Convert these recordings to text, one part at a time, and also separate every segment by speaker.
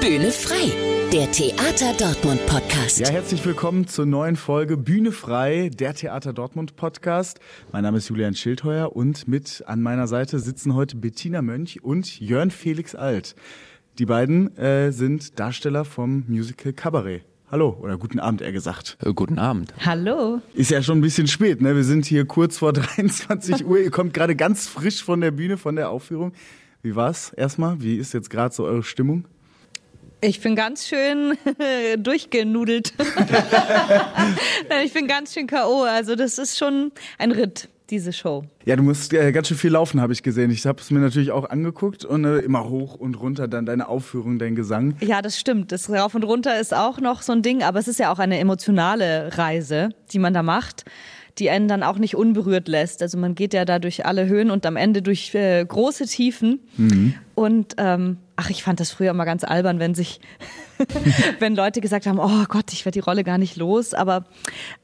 Speaker 1: Bühne frei, der Theater Dortmund Podcast.
Speaker 2: Ja, herzlich willkommen zur neuen Folge Bühne frei, der Theater Dortmund Podcast. Mein Name ist Julian Schildheuer und mit an meiner Seite sitzen heute Bettina Mönch und Jörn Felix Alt. Die beiden äh, sind Darsteller vom Musical Cabaret. Hallo oder guten Abend, eher gesagt.
Speaker 3: Äh, guten Abend.
Speaker 4: Hallo.
Speaker 2: Ist ja schon ein bisschen spät, ne? Wir sind hier kurz vor 23 Uhr. Ihr kommt gerade ganz frisch von der Bühne, von der Aufführung. Wie war's erstmal? Wie ist jetzt gerade so eure Stimmung?
Speaker 4: Ich bin ganz schön durchgenudelt. ich bin ganz schön K.O. Also das ist schon ein Ritt, diese Show.
Speaker 2: Ja, du musst äh, ganz schön viel laufen, habe ich gesehen. Ich habe es mir natürlich auch angeguckt und äh, immer hoch und runter dann deine Aufführung, dein Gesang.
Speaker 4: Ja, das stimmt. Das Rauf und Runter ist auch noch so ein Ding, aber es ist ja auch eine emotionale Reise, die man da macht die einen dann auch nicht unberührt lässt. Also man geht ja da durch alle Höhen und am Ende durch äh, große Tiefen. Mhm. Und ähm, ach, ich fand das früher immer ganz albern, wenn sich, wenn Leute gesagt haben, oh Gott, ich werde die Rolle gar nicht los, aber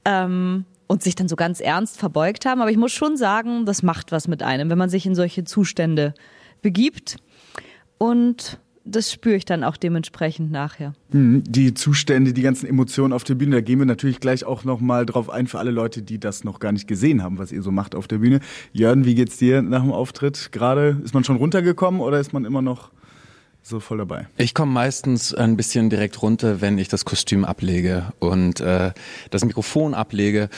Speaker 4: ähm, und sich dann so ganz ernst verbeugt haben. Aber ich muss schon sagen, das macht was mit einem, wenn man sich in solche Zustände begibt. Und das spüre ich dann auch dementsprechend nachher.
Speaker 2: Hm, die Zustände, die ganzen Emotionen auf der Bühne, da gehen wir natürlich gleich auch nochmal drauf ein für alle Leute, die das noch gar nicht gesehen haben, was ihr so macht auf der Bühne. Jörn, wie geht's dir nach dem Auftritt gerade? Ist man schon runtergekommen oder ist man immer noch so voll dabei?
Speaker 3: Ich komme meistens ein bisschen direkt runter, wenn ich das Kostüm ablege und äh, das Mikrofon ablege.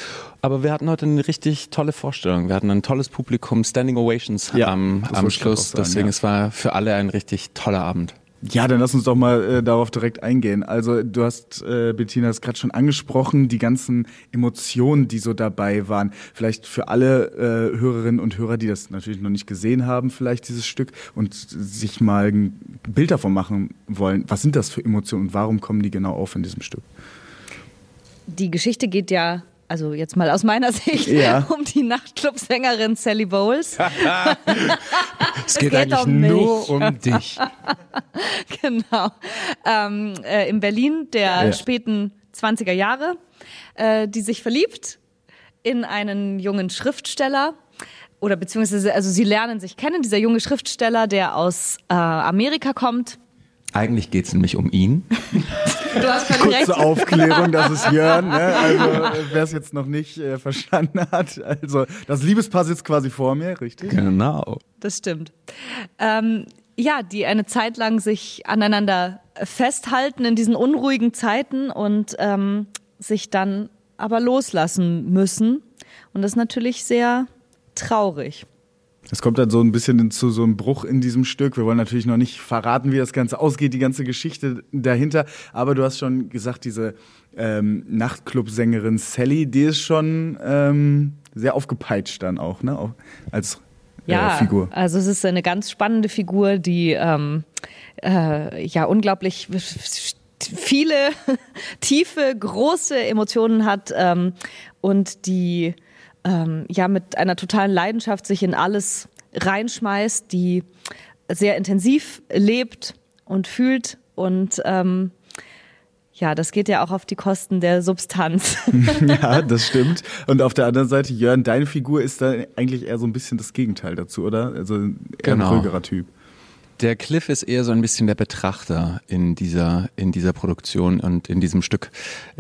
Speaker 3: Aber wir hatten heute eine richtig tolle Vorstellung. Wir hatten ein tolles Publikum, Standing Ovations ja, am, am Schluss. Sagen, Deswegen ja. es war für alle ein richtig toller Abend.
Speaker 2: Ja, dann lass uns doch mal äh, darauf direkt eingehen. Also du hast, äh, Bettina, das gerade schon angesprochen, die ganzen Emotionen, die so dabei waren. Vielleicht für alle äh, Hörerinnen und Hörer, die das natürlich noch nicht gesehen haben, vielleicht dieses Stück und sich mal ein Bild davon machen wollen. Was sind das für Emotionen und warum kommen die genau auf in diesem Stück?
Speaker 4: Die Geschichte geht ja also jetzt mal aus meiner Sicht, ja. um die Nachtclub-Sängerin Sally Bowles.
Speaker 3: es geht, geht eigentlich um nur um dich.
Speaker 4: genau. Ähm, äh, in Berlin der ja. späten 20er Jahre, äh, die sich verliebt in einen jungen Schriftsteller oder beziehungsweise, also sie lernen sich kennen, dieser junge Schriftsteller, der aus äh, Amerika kommt
Speaker 3: eigentlich geht es nämlich um ihn.
Speaker 2: Du hast Kurze recht. Aufklärung, das ist Jörn, ne? also wer es jetzt noch nicht äh, verstanden hat. Also das Liebespaar sitzt quasi vor mir, richtig?
Speaker 3: Genau.
Speaker 4: Das stimmt. Ähm, ja, die eine Zeit lang sich aneinander festhalten in diesen unruhigen Zeiten und ähm, sich dann aber loslassen müssen. Und das ist natürlich sehr traurig.
Speaker 2: Es kommt dann so ein bisschen zu so einem Bruch in diesem Stück. Wir wollen natürlich noch nicht verraten, wie das Ganze ausgeht, die ganze Geschichte dahinter. Aber du hast schon gesagt, diese ähm, Nachtclub-Sängerin Sally, die ist schon ähm, sehr aufgepeitscht dann auch, ne? Auch als äh,
Speaker 4: ja,
Speaker 2: Figur.
Speaker 4: Also es ist eine ganz spannende Figur, die ähm, äh, ja unglaublich viele tiefe, große Emotionen hat ähm, und die ähm, ja mit einer totalen Leidenschaft sich in alles reinschmeißt, die sehr intensiv lebt und fühlt und ähm, ja, das geht ja auch auf die Kosten der Substanz.
Speaker 2: ja, das stimmt. Und auf der anderen Seite, Jörn, deine Figur ist da eigentlich eher so ein bisschen das Gegenteil dazu, oder? Also eher genau. ein ruhigerer Typ.
Speaker 3: Der Cliff ist eher so ein bisschen der Betrachter in dieser, in dieser Produktion und in diesem Stück,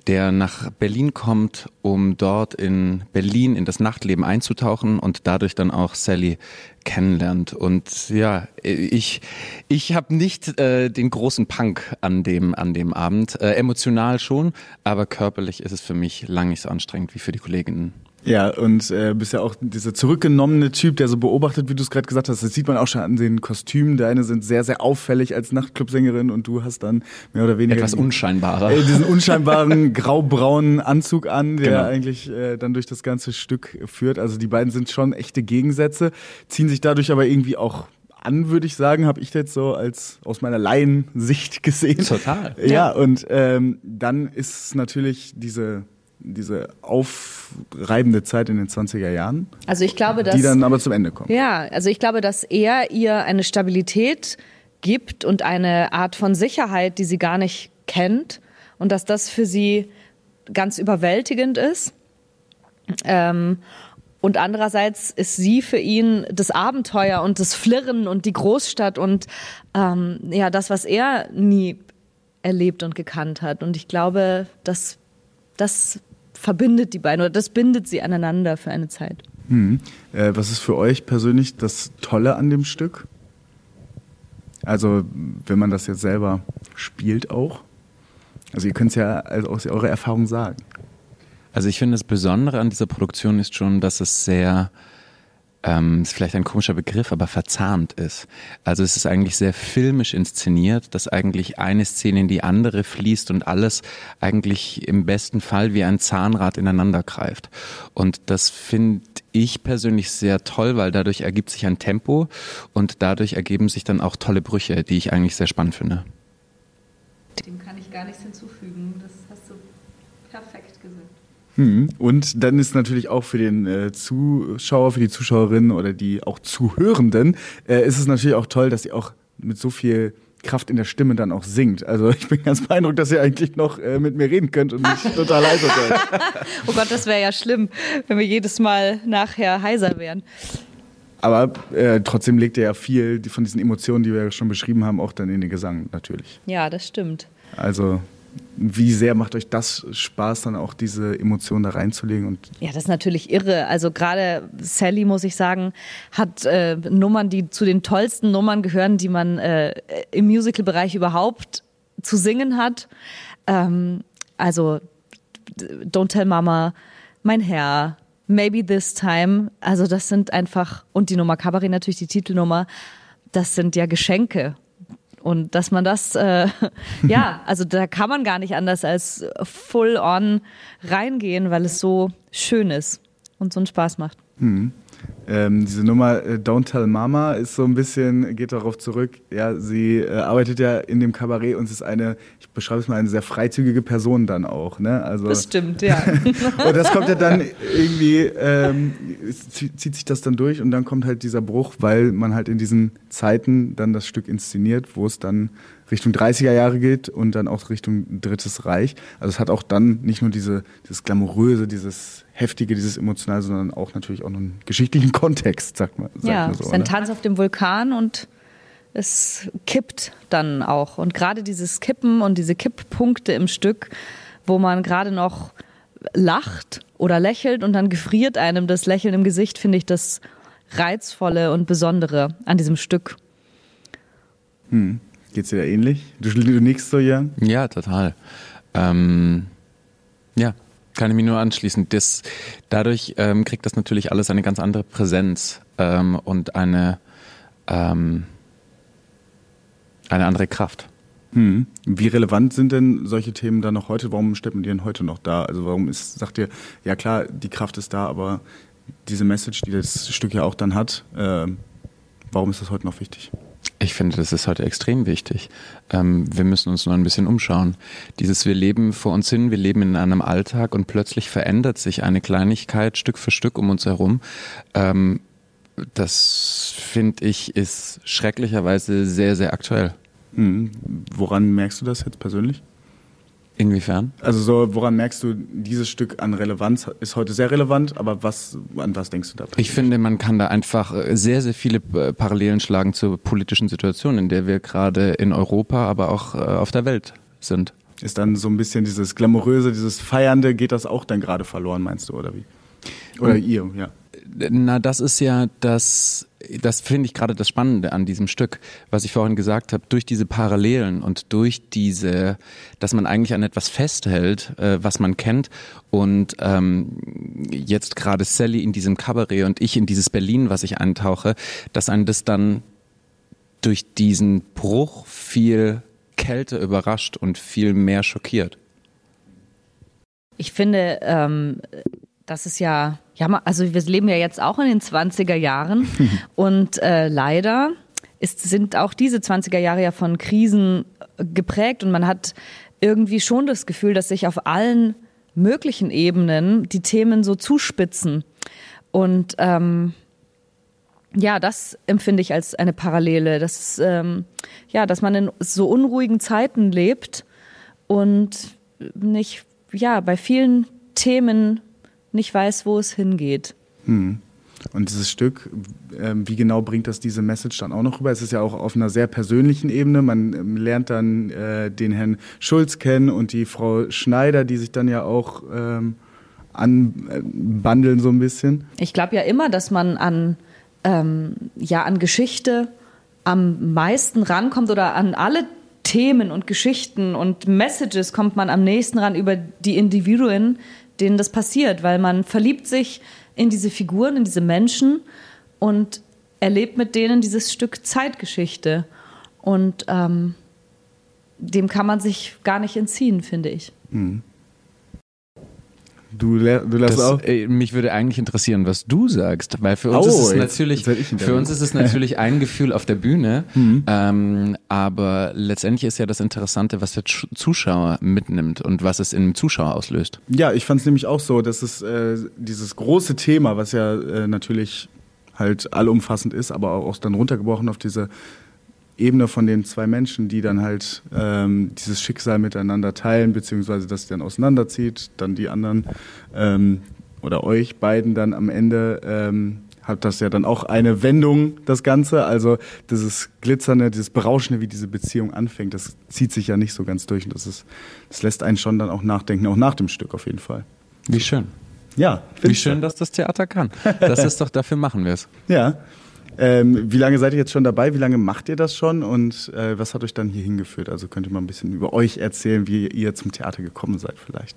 Speaker 3: der nach Berlin kommt, um dort in Berlin in das Nachtleben einzutauchen und dadurch dann auch Sally kennenlernt. Und ja, ich, ich habe nicht äh, den großen Punk an dem, an dem Abend. Äh, emotional schon, aber körperlich ist es für mich lang nicht so anstrengend wie für die Kolleginnen.
Speaker 2: Ja, und äh, bist ja auch dieser zurückgenommene Typ, der so beobachtet, wie du es gerade gesagt hast. Das sieht man auch schon an den Kostümen. Deine sind sehr, sehr auffällig als Nachtclubsängerin und du hast dann mehr oder weniger
Speaker 3: etwas unscheinbarer.
Speaker 2: Äh, diesen unscheinbaren graubraunen Anzug an, der genau. eigentlich äh, dann durch das ganze Stück führt. Also die beiden sind schon echte Gegensätze, ziehen sich dadurch aber irgendwie auch an, würde ich sagen, habe ich jetzt so als aus meiner Laiensicht gesehen.
Speaker 3: Total.
Speaker 2: Ja, ja. und ähm, dann ist natürlich diese diese aufreibende Zeit in den 20er Jahren.
Speaker 4: Also ich glaube, dass
Speaker 2: die dann aber zum Ende kommt.
Speaker 4: Ja, also ich glaube, dass er ihr eine Stabilität gibt und eine Art von Sicherheit, die sie gar nicht kennt und dass das für sie ganz überwältigend ist. Ähm, und andererseits ist sie für ihn das Abenteuer und das Flirren und die Großstadt und ähm, ja das, was er nie erlebt und gekannt hat. Und ich glaube, das, das verbindet die beiden oder das bindet sie aneinander für eine Zeit.
Speaker 2: Hm. Äh, was ist für euch persönlich das Tolle an dem Stück? Also, wenn man das jetzt selber spielt auch. Also, ihr könnt es ja aus eurer Erfahrung sagen.
Speaker 3: Also, ich finde, das Besondere an dieser Produktion ist schon, dass es sehr ähm, ist vielleicht ein komischer Begriff, aber verzahnt ist. Also es ist eigentlich sehr filmisch inszeniert, dass eigentlich eine Szene in die andere fließt und alles eigentlich im besten Fall wie ein Zahnrad ineinander greift. Und das finde ich persönlich sehr toll, weil dadurch ergibt sich ein Tempo und dadurch ergeben sich dann auch tolle Brüche, die ich eigentlich sehr spannend finde.
Speaker 4: Dem kann ich gar nichts hinzufügen. Das hast du perfekt gesagt.
Speaker 2: Hm. Und dann ist natürlich auch für den äh, Zuschauer, für die Zuschauerinnen oder die auch Zuhörenden, äh, ist es natürlich auch toll, dass sie auch mit so viel Kraft in der Stimme dann auch singt. Also ich bin ganz beeindruckt, dass ihr eigentlich noch äh, mit mir reden könnt und nicht total heiser seid.
Speaker 4: oh Gott, das wäre ja schlimm, wenn wir jedes Mal nachher heiser wären.
Speaker 2: Aber äh, trotzdem legt ihr ja viel von diesen Emotionen, die wir ja schon beschrieben haben, auch dann in den Gesang natürlich.
Speaker 4: Ja, das stimmt.
Speaker 2: Also wie sehr macht euch das Spaß, dann auch diese Emotionen da reinzulegen? Und
Speaker 4: ja, das ist natürlich irre. Also gerade Sally, muss ich sagen, hat äh, Nummern, die zu den tollsten Nummern gehören, die man äh, im Musical-Bereich überhaupt zu singen hat. Ähm, also Don't Tell Mama, Mein Herr, Maybe This Time. Also das sind einfach, und die Nummer Cabaret natürlich, die Titelnummer, das sind ja Geschenke. Und dass man das, äh, ja, also da kann man gar nicht anders als full on reingehen, weil es so schön ist und so einen Spaß macht.
Speaker 2: Mhm. Ähm, diese Nummer äh, Don't Tell Mama ist so ein bisschen, geht darauf zurück, ja, sie äh, arbeitet ja in dem Kabarett und ist eine, ich beschreibe es mal, eine sehr freizügige Person dann auch, ne?
Speaker 4: Also, das stimmt, ja.
Speaker 2: und das kommt ja dann irgendwie, ähm, zieht sich das dann durch und dann kommt halt dieser Bruch, weil man halt in diesen Zeiten dann das Stück inszeniert, wo es dann Richtung 30er Jahre geht und dann auch Richtung Drittes Reich. Also es hat auch dann nicht nur diese, dieses Glamouröse, dieses Heftige, dieses Emotionale, sondern auch natürlich auch einen geschichtlichen Kontext, sagt man. Sagt
Speaker 4: ja,
Speaker 2: man so,
Speaker 4: es ist ein Tanz auf dem Vulkan und es kippt dann auch. Und gerade dieses Kippen und diese Kipppunkte im Stück, wo man gerade noch lacht oder lächelt und dann gefriert einem das Lächeln im Gesicht, finde ich das Reizvolle und Besondere an diesem Stück.
Speaker 2: Hm. Geht's dir da ähnlich? Du, du nickst so, Jan?
Speaker 3: Ja, total. Ähm, ja, kann ich mich nur anschließen. Das, dadurch ähm, kriegt das natürlich alles eine ganz andere Präsenz ähm, und eine, ähm, eine andere Kraft.
Speaker 2: Hm. Wie relevant sind denn solche Themen dann noch heute? Warum man die denn heute noch da? Also warum ist, sagt ihr, ja klar, die Kraft ist da, aber diese Message, die das Stück ja auch dann hat, äh, warum ist das heute noch wichtig?
Speaker 3: Ich finde, das ist heute extrem wichtig. Ähm, wir müssen uns nur ein bisschen umschauen. Dieses Wir leben vor uns hin, wir leben in einem Alltag und plötzlich verändert sich eine Kleinigkeit Stück für Stück um uns herum. Ähm, das finde ich ist schrecklicherweise sehr, sehr aktuell.
Speaker 2: Mhm. Woran merkst du das jetzt persönlich?
Speaker 3: Inwiefern?
Speaker 2: Also so, woran merkst du, dieses Stück an Relevanz ist heute sehr relevant, aber was, an was denkst du da?
Speaker 3: Ich finde, man kann da einfach äh, sehr, sehr viele äh, Parallelen schlagen zur politischen Situation, in der wir gerade in Europa, aber auch äh, auf der Welt sind.
Speaker 2: Ist dann so ein bisschen dieses Glamouröse, dieses Feiernde, geht das auch dann gerade verloren, meinst du, oder wie? Oder Und, ihr, ja.
Speaker 3: Na, das ist ja das, das finde ich gerade das Spannende an diesem Stück, was ich vorhin gesagt habe, durch diese Parallelen und durch diese, dass man eigentlich an etwas festhält, äh, was man kennt und ähm, jetzt gerade Sally in diesem Kabarett und ich in dieses Berlin, was ich eintauche, dass einen das dann durch diesen Bruch viel kälter überrascht und viel mehr schockiert.
Speaker 4: Ich finde, ähm, das ist ja, ja, also wir leben ja jetzt auch in den 20er Jahren und äh, leider ist, sind auch diese 20er Jahre ja von Krisen geprägt. Und man hat irgendwie schon das Gefühl, dass sich auf allen möglichen Ebenen die Themen so zuspitzen. Und ähm, ja, das empfinde ich als eine Parallele, dass, ähm, ja, dass man in so unruhigen Zeiten lebt und nicht, ja, bei vielen Themen nicht weiß, wo es hingeht.
Speaker 2: Hm. Und dieses Stück, ähm, wie genau bringt das diese Message dann auch noch rüber? Es ist ja auch auf einer sehr persönlichen Ebene. Man ähm, lernt dann äh, den Herrn Schulz kennen und die Frau Schneider, die sich dann ja auch ähm, anbandeln so ein bisschen.
Speaker 4: Ich glaube ja immer, dass man an, ähm, ja, an Geschichte am meisten rankommt oder an alle Themen und Geschichten und Messages kommt man am nächsten ran über die Individuen, denen das passiert, weil man verliebt sich in diese Figuren, in diese Menschen und erlebt mit denen dieses Stück Zeitgeschichte. Und ähm, dem kann man sich gar nicht entziehen, finde ich. Mhm.
Speaker 2: Du, du lässt auch.
Speaker 3: Äh, mich würde eigentlich interessieren, was du sagst, weil für uns oh, ist es natürlich, für uns ist es natürlich ein Gefühl auf der Bühne, mhm. ähm, aber letztendlich ist ja das Interessante, was der Zuschauer mitnimmt und was es im Zuschauer auslöst.
Speaker 2: Ja, ich fand es nämlich auch so, dass es äh, dieses große Thema, was ja äh, natürlich halt allumfassend ist, aber auch dann runtergebrochen auf diese Ebene von den zwei Menschen, die dann halt ähm, dieses Schicksal miteinander teilen, beziehungsweise das dann auseinanderzieht, dann die anderen ähm, oder euch beiden dann am Ende ähm, hat das ja dann auch eine Wendung, das Ganze. Also dieses Glitzernde, dieses Berauschende, wie diese Beziehung anfängt, das zieht sich ja nicht so ganz durch. Und das, ist, das lässt einen schon dann auch nachdenken, auch nach dem Stück auf jeden Fall.
Speaker 3: Wie schön.
Speaker 2: Ja.
Speaker 3: Wie schön, dass das Theater kann. Das ist doch, dafür machen wir es.
Speaker 2: Ja. Ähm, wie lange seid ihr jetzt schon dabei? Wie lange macht ihr das schon? Und äh, was hat euch dann hier hingeführt? Also könnt ihr mal ein bisschen über euch erzählen, wie ihr zum Theater gekommen seid vielleicht.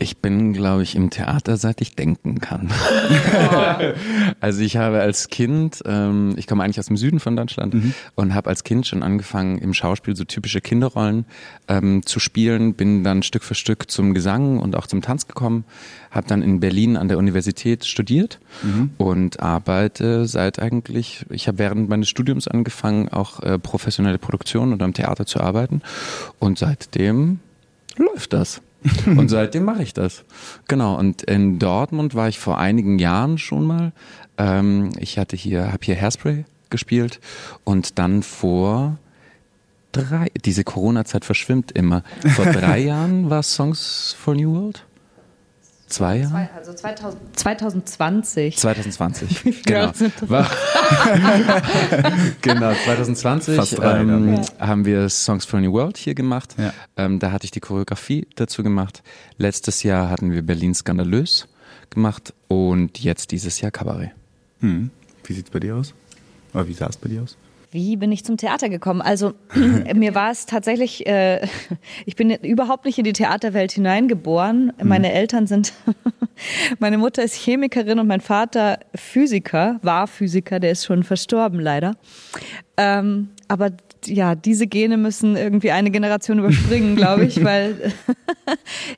Speaker 3: Ich bin, glaube ich, im Theater, seit ich denken kann. also ich habe als Kind, ähm, ich komme eigentlich aus dem Süden von Deutschland mhm. und habe als Kind schon angefangen, im Schauspiel so typische Kinderrollen ähm, zu spielen. Bin dann Stück für Stück zum Gesang und auch zum Tanz gekommen. Habe dann in Berlin an der Universität studiert mhm. und arbeite seit eigentlich, ich habe während meines Studiums angefangen, auch äh, professionelle Produktion und am Theater zu arbeiten. Und seitdem läuft das. und seitdem mache ich das. Genau. Und in Dortmund war ich vor einigen Jahren schon mal. Ähm, ich hatte hier, habe hier Hairspray gespielt und dann vor drei, diese Corona-Zeit verschwimmt immer. Vor drei Jahren war Songs for New World. Zwei Jahre?
Speaker 4: also 2000, 2020.
Speaker 3: 2020, genau. genau, 2020 drei, ähm, ja. haben wir Songs for a New World hier gemacht. Ja. Ähm, da hatte ich die Choreografie dazu gemacht. Letztes Jahr hatten wir Berlin Skandalös gemacht und jetzt dieses Jahr Cabaret.
Speaker 2: Hm. Wie sieht's bei dir aus? Oder wie sah es bei dir aus?
Speaker 4: Wie bin ich zum Theater gekommen? Also mir war es tatsächlich, äh, ich bin überhaupt nicht in die Theaterwelt hineingeboren. Mhm. Meine Eltern sind, meine Mutter ist Chemikerin und mein Vater Physiker, war Physiker, der ist schon verstorben leider. Ähm, aber ja, diese Gene müssen irgendwie eine Generation überspringen, glaube ich, weil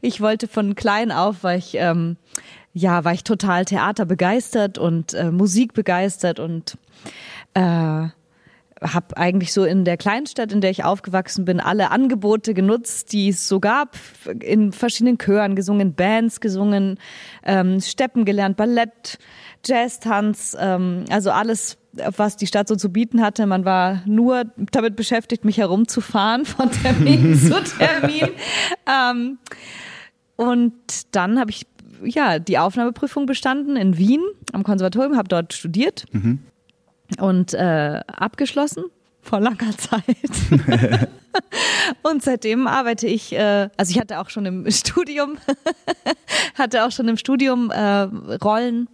Speaker 4: ich wollte von klein auf, weil ich ähm, ja, war ich total Theater begeistert und äh, Musik begeistert und äh, habe eigentlich so in der Kleinstadt, in der ich aufgewachsen bin, alle Angebote genutzt, die es so gab, in verschiedenen Chören gesungen, Bands gesungen, ähm, Steppen gelernt, Ballett, Jazz-Tanz, ähm, also alles, was die Stadt so zu bieten hatte. Man war nur damit beschäftigt, mich herumzufahren von Termin zu Termin. Ähm, und dann habe ich ja die Aufnahmeprüfung bestanden in Wien am Konservatorium, habe dort studiert. Mhm und äh, abgeschlossen vor langer Zeit. und seitdem arbeite ich, äh, also ich hatte auch schon im Studium, hatte auch schon im Studium äh, Rollen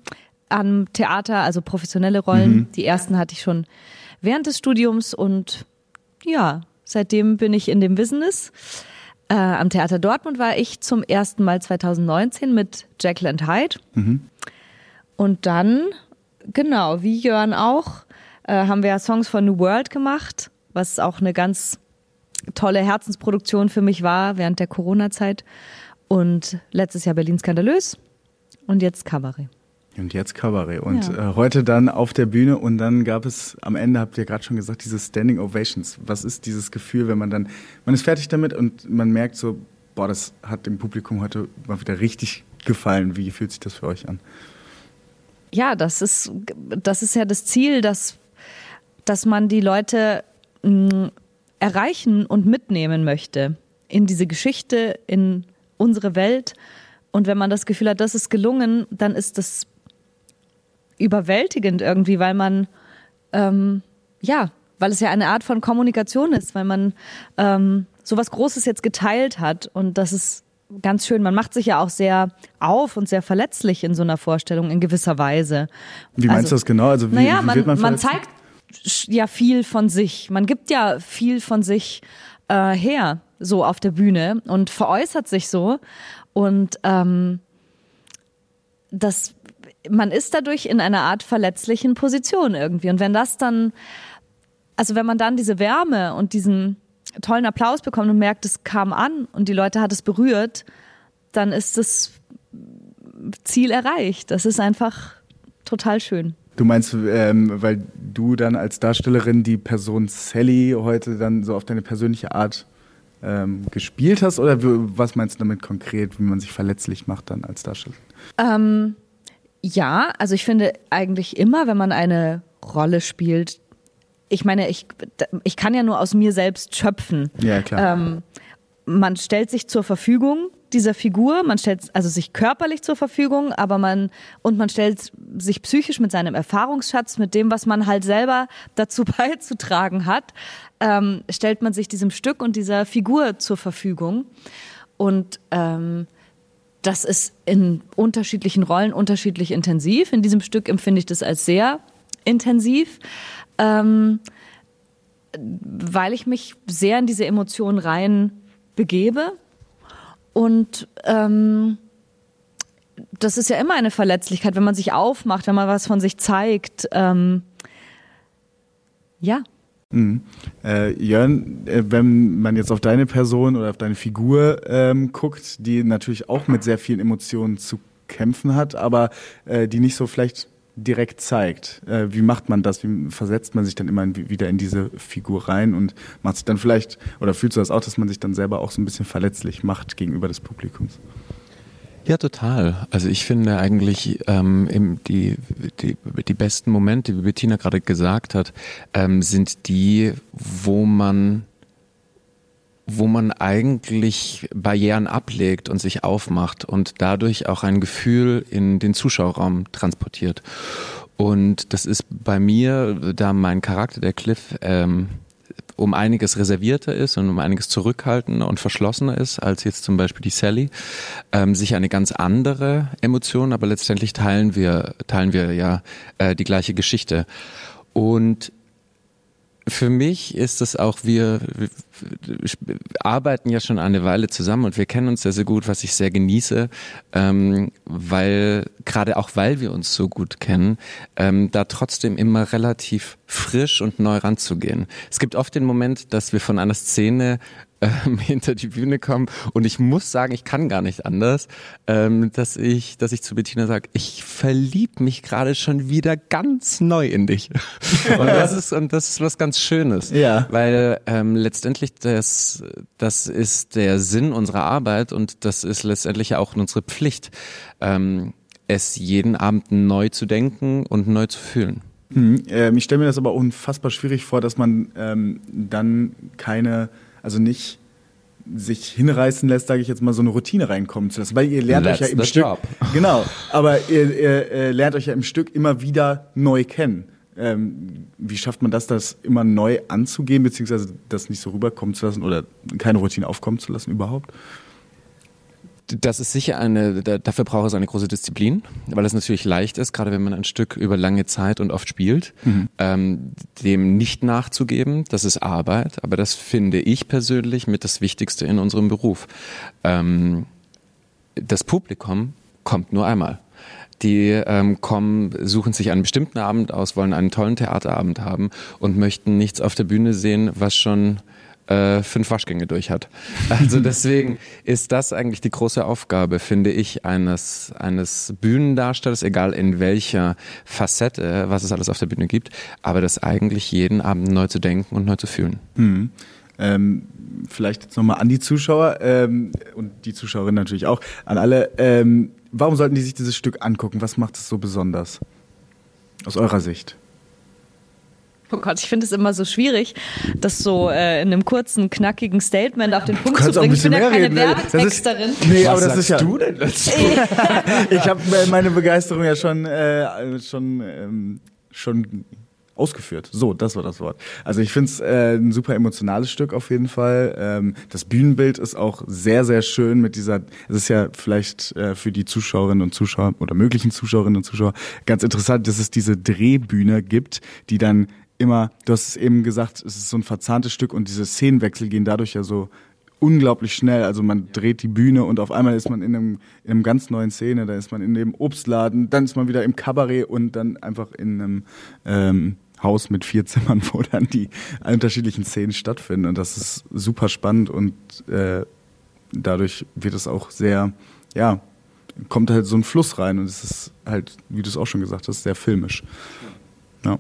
Speaker 4: am Theater, also professionelle Rollen. Mhm. Die ersten hatte ich schon während des Studiums und ja, seitdem bin ich in dem Business. Äh, am Theater Dortmund war ich zum ersten Mal 2019 mit Jekyll and Hyde. Mhm. Und dann, genau, wie Jörn auch, äh, haben wir Songs von New World gemacht, was auch eine ganz tolle Herzensproduktion für mich war während der Corona-Zeit. Und letztes Jahr Berlin Skandalös und jetzt Cabaret.
Speaker 2: Und jetzt Cabaret. Und ja. äh, heute dann auf der Bühne und dann gab es am Ende, habt ihr gerade schon gesagt, diese Standing Ovations. Was ist dieses Gefühl, wenn man dann, man ist fertig damit und man merkt so, boah, das hat dem Publikum heute mal wieder richtig gefallen. Wie fühlt sich das für euch an?
Speaker 4: Ja, das ist, das ist ja das Ziel, dass dass man die Leute mh, mm, erreichen und mitnehmen möchte in diese Geschichte, in unsere Welt. Und wenn man das Gefühl hat, das ist gelungen, dann ist das überwältigend irgendwie, weil man, ähm, ja, weil es ja eine Art von Kommunikation ist, weil man ähm, sowas Großes jetzt geteilt hat und das ist ganz schön. Man macht sich ja auch sehr auf und sehr verletzlich in so einer Vorstellung in gewisser Weise.
Speaker 2: Wie meinst also, du das genau? Also wie,
Speaker 4: naja,
Speaker 2: wie
Speaker 4: man,
Speaker 2: man,
Speaker 4: man zeigt ja viel von sich. Man gibt ja viel von sich äh, her, so auf der Bühne und veräußert sich so. Und ähm, das, man ist dadurch in einer Art verletzlichen Position irgendwie. Und wenn das dann, also wenn man dann diese Wärme und diesen tollen Applaus bekommt und merkt, es kam an und die Leute hat es berührt, dann ist das Ziel erreicht. Das ist einfach total schön.
Speaker 2: Du meinst, ähm, weil du dann als Darstellerin die Person Sally heute dann so auf deine persönliche Art ähm, gespielt hast? Oder was meinst du damit konkret, wie man sich verletzlich macht dann als Darstellerin?
Speaker 4: Ähm, ja, also ich finde eigentlich immer, wenn man eine Rolle spielt, ich meine, ich, ich kann ja nur aus mir selbst schöpfen.
Speaker 2: Ja, klar.
Speaker 4: Ähm, man stellt sich zur Verfügung dieser Figur, man stellt also sich körperlich zur Verfügung, aber man und man stellt sich psychisch mit seinem Erfahrungsschatz, mit dem, was man halt selber dazu beizutragen hat, ähm, stellt man sich diesem Stück und dieser Figur zur Verfügung. Und ähm, das ist in unterschiedlichen Rollen unterschiedlich intensiv. In diesem Stück empfinde ich das als sehr intensiv ähm, weil ich mich sehr in diese Emotionen rein begebe. Und ähm, das ist ja immer eine Verletzlichkeit, wenn man sich aufmacht, wenn man was von sich zeigt. Ähm, ja.
Speaker 2: Mhm. Äh, Jörn, äh, wenn man jetzt auf deine Person oder auf deine Figur ähm, guckt, die natürlich auch mit sehr vielen Emotionen zu kämpfen hat, aber äh, die nicht so vielleicht direkt zeigt. Äh, wie macht man das? Wie versetzt man sich dann immer wieder in diese Figur rein und macht sich dann vielleicht, oder fühlst du das auch, dass man sich dann selber auch so ein bisschen verletzlich macht gegenüber des Publikums?
Speaker 3: Ja, total. Also ich finde eigentlich ähm, die, die, die besten Momente, wie Bettina gerade gesagt hat, ähm, sind die, wo man wo man eigentlich Barrieren ablegt und sich aufmacht und dadurch auch ein Gefühl in den Zuschauerraum transportiert. Und das ist bei mir, da mein Charakter, der Cliff, ähm, um einiges reservierter ist und um einiges zurückhaltender und verschlossener ist als jetzt zum Beispiel die Sally, ähm, sich eine ganz andere Emotion, aber letztendlich teilen wir, teilen wir ja äh, die gleiche Geschichte. Und für mich ist es auch, wir, wir, arbeiten ja schon eine Weile zusammen und wir kennen uns sehr, sehr gut, was ich sehr genieße, ähm, weil, gerade auch weil wir uns so gut kennen, ähm, da trotzdem immer relativ frisch und neu ranzugehen. Es gibt oft den Moment, dass wir von einer Szene ähm, hinter die Bühne kommen. Und ich muss sagen, ich kann gar nicht anders, ähm, dass ich, dass ich zu Bettina sage, ich verlieb mich gerade schon wieder ganz neu in dich. und das ist und das ist was ganz Schönes,
Speaker 2: ja.
Speaker 3: weil ähm, letztendlich das das ist der Sinn unserer Arbeit und das ist letztendlich auch unsere Pflicht, ähm, es jeden Abend neu zu denken und neu zu fühlen.
Speaker 2: Hm, äh, ich stelle mir das aber unfassbar schwierig vor, dass man ähm, dann keine also nicht sich hinreißen lässt, sage ich jetzt mal, so eine Routine reinkommen zu lassen. Weil ihr lernt
Speaker 3: That's
Speaker 2: euch ja im Stück.
Speaker 3: Job.
Speaker 2: Genau, aber ihr, ihr, ihr lernt euch ja im Stück immer wieder neu kennen. Ähm, wie schafft man das, das immer neu anzugehen, beziehungsweise das nicht so rüberkommen zu lassen oder keine Routine aufkommen zu lassen überhaupt?
Speaker 3: Das ist sicher eine, dafür braucht es eine große Disziplin, weil es natürlich leicht ist, gerade wenn man ein Stück über lange Zeit und oft spielt, mhm. ähm, dem nicht nachzugeben. Das ist Arbeit, aber das finde ich persönlich mit das Wichtigste in unserem Beruf. Ähm, das Publikum kommt nur einmal. Die ähm, kommen, suchen sich einen bestimmten Abend aus, wollen einen tollen Theaterabend haben und möchten nichts auf der Bühne sehen, was schon äh, fünf Waschgänge durch hat. Also deswegen ist das eigentlich die große Aufgabe, finde ich, eines, eines Bühnendarstellers, egal in welcher Facette, was es alles auf der Bühne gibt, aber das eigentlich jeden Abend neu zu denken und neu zu fühlen.
Speaker 2: Mhm. Ähm, vielleicht jetzt nochmal an die Zuschauer ähm, und die Zuschauerinnen natürlich auch, an alle. Ähm, warum sollten die sich dieses Stück angucken? Was macht es so besonders? Aus eurer Sicht?
Speaker 4: Oh Gott, ich finde es immer so schwierig, das so äh, in einem kurzen, knackigen Statement auf den Punkt zu
Speaker 2: kannst auch ein
Speaker 4: bringen. Ich bin
Speaker 2: bisschen
Speaker 4: ja
Speaker 2: mehr
Speaker 4: keine
Speaker 2: reden. Das ist-
Speaker 4: Werbetexterin.
Speaker 2: Nee,
Speaker 3: Was
Speaker 2: aber das
Speaker 3: sagst
Speaker 2: ist ja.
Speaker 3: du denn dazu?
Speaker 2: Ich habe meine Begeisterung ja schon, äh, schon, ähm, schon ausgeführt. So, das war das Wort. Also ich finde es äh, ein super emotionales Stück auf jeden Fall. Ähm, das Bühnenbild ist auch sehr, sehr schön mit dieser, es ist ja vielleicht äh, für die Zuschauerinnen und Zuschauer oder möglichen Zuschauerinnen und Zuschauer ganz interessant, dass es diese Drehbühne gibt, die dann immer, du hast es eben gesagt, es ist so ein verzahntes Stück und diese Szenenwechsel gehen dadurch ja so unglaublich schnell. Also man dreht die Bühne und auf einmal ist man in einem, in einem ganz neuen Szene. Da ist man in dem Obstladen, dann ist man wieder im Kabarett und dann einfach in einem ähm, Haus mit vier Zimmern, wo dann die unterschiedlichen Szenen stattfinden. Und das ist super spannend und äh, dadurch wird es auch sehr, ja, kommt halt so ein Fluss rein und es ist halt, wie du es auch schon gesagt hast, sehr filmisch. Ja.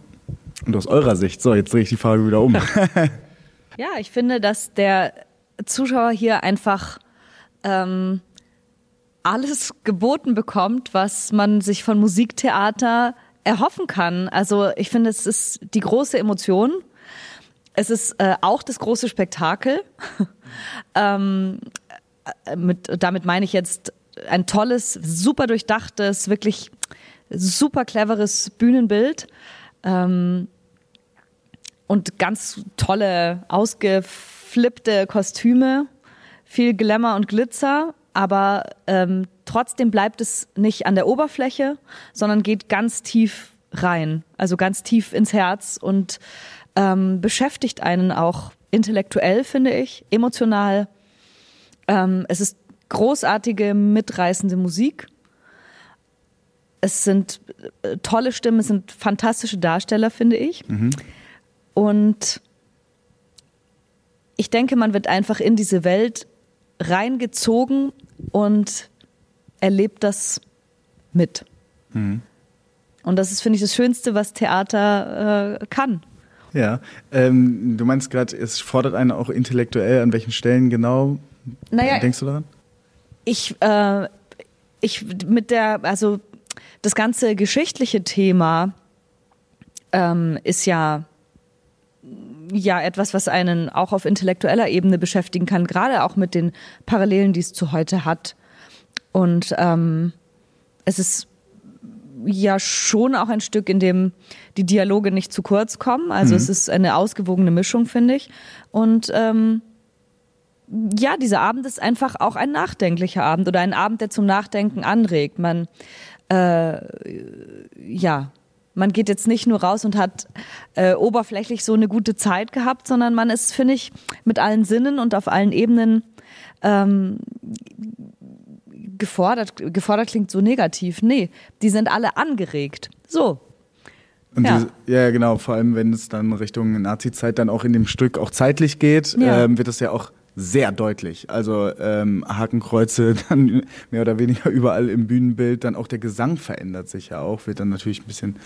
Speaker 2: Und aus eurer Sicht, so, jetzt drehe ich die Frage wieder um.
Speaker 4: Ja, ich finde, dass der Zuschauer hier einfach ähm, alles geboten bekommt, was man sich von Musiktheater erhoffen kann. Also ich finde, es ist die große Emotion. Es ist äh, auch das große Spektakel. ähm, äh, mit, damit meine ich jetzt ein tolles, super durchdachtes, wirklich super cleveres Bühnenbild. Ähm, und ganz tolle, ausgeflippte Kostüme, viel Glamour und Glitzer, aber ähm, trotzdem bleibt es nicht an der Oberfläche, sondern geht ganz tief rein, also ganz tief ins Herz und ähm, beschäftigt einen auch intellektuell, finde ich, emotional. Ähm, es ist großartige, mitreißende Musik. Es sind äh, tolle Stimmen, es sind fantastische Darsteller, finde ich. Und ich denke, man wird einfach in diese Welt reingezogen und erlebt das mit. Und das ist, finde ich, das Schönste, was Theater äh, kann.
Speaker 2: Ja, ähm, du meinst gerade, es fordert einen auch intellektuell, an welchen Stellen genau
Speaker 4: Naja,
Speaker 2: denkst du daran?
Speaker 4: ich, äh, ich mit der, also das ganze geschichtliche Thema ähm, ist ja ja etwas, was einen auch auf intellektueller Ebene beschäftigen kann, gerade auch mit den Parallelen, die es zu heute hat. Und ähm, es ist ja schon auch ein Stück, in dem die Dialoge nicht zu kurz kommen. Also es ist eine ausgewogene Mischung, finde ich. Und ähm, ja, dieser Abend ist einfach auch ein nachdenklicher Abend oder ein Abend, der zum Nachdenken anregt. Man, äh, ja, man geht jetzt nicht nur raus und hat äh, oberflächlich so eine gute Zeit gehabt, sondern man ist, finde ich, mit allen Sinnen und auf allen Ebenen ähm, gefordert. Gefordert klingt so negativ. Nee, die sind alle angeregt. So.
Speaker 2: Und
Speaker 4: Ja.
Speaker 2: diese, ja, genau, vor allem wenn es dann Richtung Nazi-Zeit dann auch in dem Stück auch zeitlich geht,
Speaker 4: Ja.
Speaker 2: ähm, wird das ja auch sehr deutlich. Also ähm, Hakenkreuze dann mehr oder weniger überall im Bühnenbild, dann auch der Gesang verändert sich ja auch, wird dann natürlich ein bisschen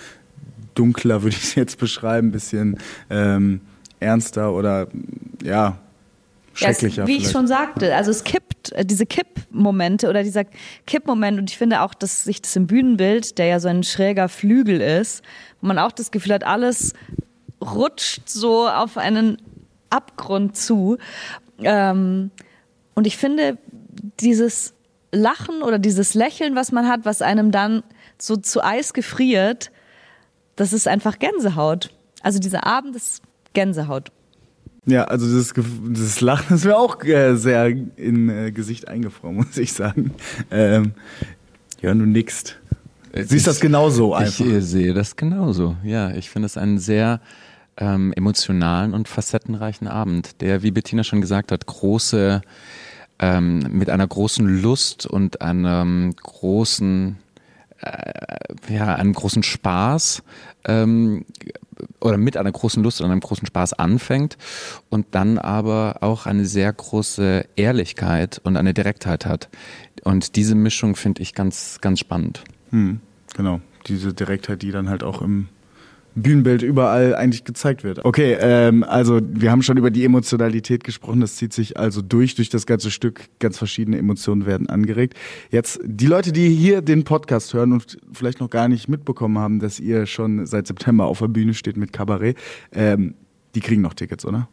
Speaker 2: dunkler, würde ich es jetzt beschreiben, ein bisschen ähm, ernster oder ja, schrecklicher.
Speaker 4: Ja, es, wie ich
Speaker 2: vielleicht.
Speaker 4: schon sagte, also es kippt, äh, diese Kippmomente oder dieser Kippmoment und ich finde auch, dass sich das im Bühnenbild, der ja so ein schräger Flügel ist, wo man auch das Gefühl hat, alles rutscht so auf einen Abgrund zu. Ähm, und ich finde, dieses Lachen oder dieses Lächeln, was man hat, was einem dann so zu Eis gefriert, das ist einfach Gänsehaut. Also dieser Abend ist Gänsehaut.
Speaker 2: Ja, also dieses, dieses Lachen ist mir auch äh, sehr in äh, Gesicht eingefroren, muss ich sagen. Ähm, ja, du nickst. Siehst das genauso einfach?
Speaker 3: Ich sehe das genauso. Ja, ich finde es einen sehr ähm, emotionalen und facettenreichen Abend, der, wie Bettina schon gesagt hat, große, ähm, mit einer großen Lust und einem großen, äh, ja, einem großen Spaß ähm, oder mit einer großen Lust und einem großen Spaß anfängt und dann aber auch eine sehr große Ehrlichkeit und eine Direktheit hat. Und diese Mischung finde ich ganz, ganz spannend.
Speaker 2: Hm, genau. Diese Direktheit, die dann halt auch im Bühnenbild überall eigentlich gezeigt wird. Okay, ähm, also wir haben schon über die Emotionalität gesprochen, das zieht sich also durch, durch das ganze Stück, ganz verschiedene Emotionen werden angeregt. Jetzt die Leute, die hier den Podcast hören und vielleicht noch gar nicht mitbekommen haben, dass ihr schon seit September auf der Bühne steht mit Kabarett, ähm, die kriegen noch Tickets, oder?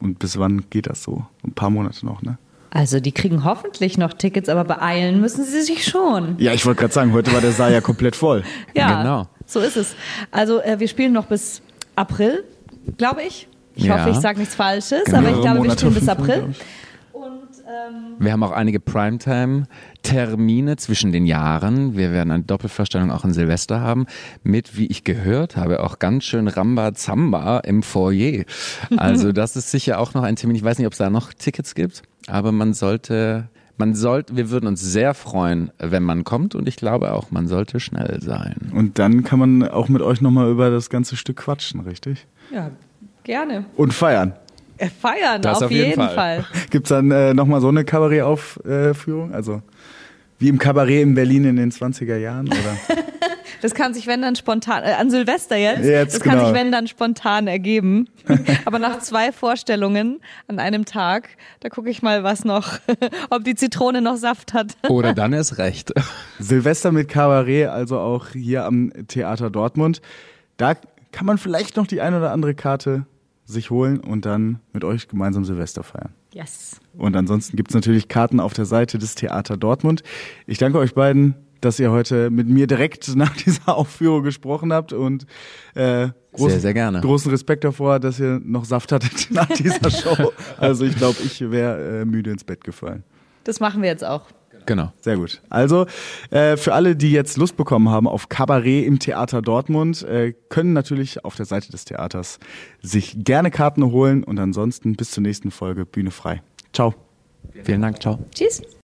Speaker 2: Und bis wann geht das so? Ein paar Monate noch, ne?
Speaker 4: Also die kriegen hoffentlich noch Tickets, aber beeilen müssen sie sich schon.
Speaker 2: Ja, ich wollte gerade sagen, heute war der Saal ja komplett voll.
Speaker 4: Ja,
Speaker 3: Genau.
Speaker 4: so ist es. Also äh, wir spielen noch bis April, glaube ich. Ich
Speaker 3: Ja.
Speaker 4: hoffe, ich sage nichts Falsches,
Speaker 3: Genau.
Speaker 4: aber ich glaube, wir spielen bis April. Ähm,
Speaker 3: Wir haben auch einige Primetime-Termine zwischen den Jahren. Wir werden eine Doppelvorstellung auch in Silvester haben mit, wie ich gehört habe, auch ganz schön Ramba-Zamba im Foyer. Also das ist sicher auch noch ein Termin. Ich weiß nicht, ob es da noch Tickets gibt, aber man sollte, man sollte, wir würden uns sehr freuen, wenn man kommt und ich glaube auch, man sollte schnell sein.
Speaker 2: Und dann kann man auch mit euch nochmal über das ganze Stück quatschen, richtig?
Speaker 4: ja, gerne.
Speaker 2: Und feiern.
Speaker 4: Äh, feiern,
Speaker 3: Das
Speaker 4: auf,
Speaker 3: auf jeden
Speaker 4: jeden
Speaker 3: Fall.
Speaker 4: Fall.
Speaker 2: Gibt's dann äh, nochmal so eine Kabarettaufführung? Also wie im Kabarett in Berlin in den 20er Jahren? Oder?
Speaker 4: Das kann sich, wenn dann spontan, äh, an Silvester jetzt,
Speaker 2: Jetzt,
Speaker 4: das kann
Speaker 2: genau.
Speaker 4: sich, wenn dann spontan ergeben. Aber nach zwei Vorstellungen an einem Tag, da gucke ich mal, was noch, ob die Zitrone noch Saft hat.
Speaker 3: Oder dann ist recht.
Speaker 2: Silvester mit Kabarett, also auch hier am Theater Dortmund. Da kann man vielleicht noch die eine oder andere Karte sich holen und dann mit euch gemeinsam Silvester feiern.
Speaker 4: Yes.
Speaker 2: Und ansonsten gibt's natürlich Karten auf der Seite des Theater Dortmund. Ich danke euch beiden, dass ihr heute mit mir direkt nach dieser Aufführung gesprochen habt und äh, großen,
Speaker 3: Sehr, sehr gerne.
Speaker 2: großen Respekt davor, dass ihr noch Saft hattet nach dieser Show. Also ich glaube, ich wäre äh, müde ins Bett gefallen.
Speaker 4: Das machen wir jetzt auch.
Speaker 3: Genau.
Speaker 2: Sehr gut. Also äh, für alle, die jetzt Lust bekommen haben auf Kabarett im Theater Dortmund, äh, können natürlich auf der Seite des Theaters sich gerne Karten holen und ansonsten bis zur nächsten Folge Bühne frei. Ciao.
Speaker 3: Vielen Dank. Ciao.
Speaker 4: Tschüss.